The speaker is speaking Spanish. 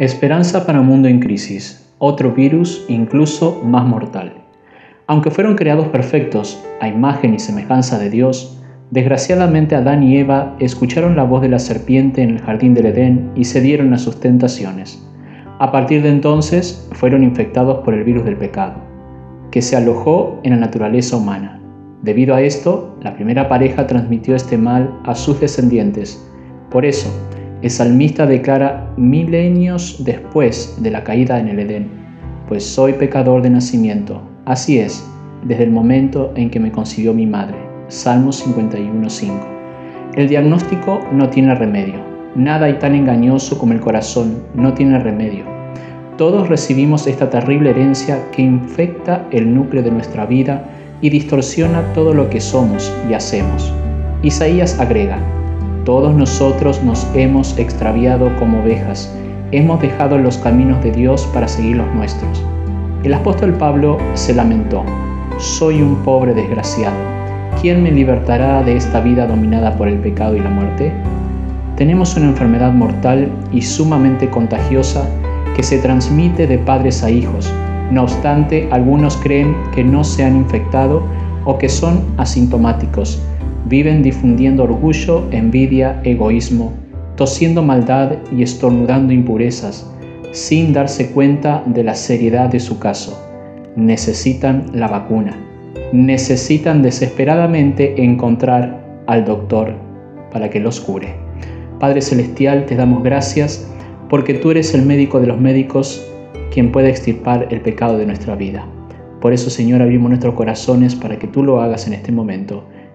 Esperanza para un mundo en crisis, otro virus incluso más mortal. Aunque fueron creados perfectos, a imagen y semejanza de Dios, desgraciadamente Adán y Eva escucharon la voz de la serpiente en el jardín del Edén y cedieron a sus tentaciones. A partir de entonces fueron infectados por el virus del pecado, que se alojó en la naturaleza humana. Debido a esto, la primera pareja transmitió este mal a sus descendientes. Por eso, el salmista declara milenios después de la caída en el Edén, pues soy pecador de nacimiento. Así es, desde el momento en que me concibió mi madre. Salmos 51.5. El diagnóstico no tiene remedio. Nada hay tan engañoso como el corazón, no tiene remedio. Todos recibimos esta terrible herencia que infecta el núcleo de nuestra vida y distorsiona todo lo que somos y hacemos. Isaías agrega, todos nosotros nos hemos extraviado como ovejas, hemos dejado los caminos de Dios para seguir los nuestros. El apóstol Pablo se lamentó, soy un pobre desgraciado, ¿quién me libertará de esta vida dominada por el pecado y la muerte? Tenemos una enfermedad mortal y sumamente contagiosa que se transmite de padres a hijos. No obstante, algunos creen que no se han infectado o que son asintomáticos viven difundiendo orgullo, envidia, egoísmo, tosiendo maldad y estornudando impurezas, sin darse cuenta de la seriedad de su caso. Necesitan la vacuna. Necesitan desesperadamente encontrar al doctor para que los cure. Padre Celestial, te damos gracias porque tú eres el médico de los médicos, quien puede extirpar el pecado de nuestra vida. Por eso, Señor, abrimos nuestros corazones para que tú lo hagas en este momento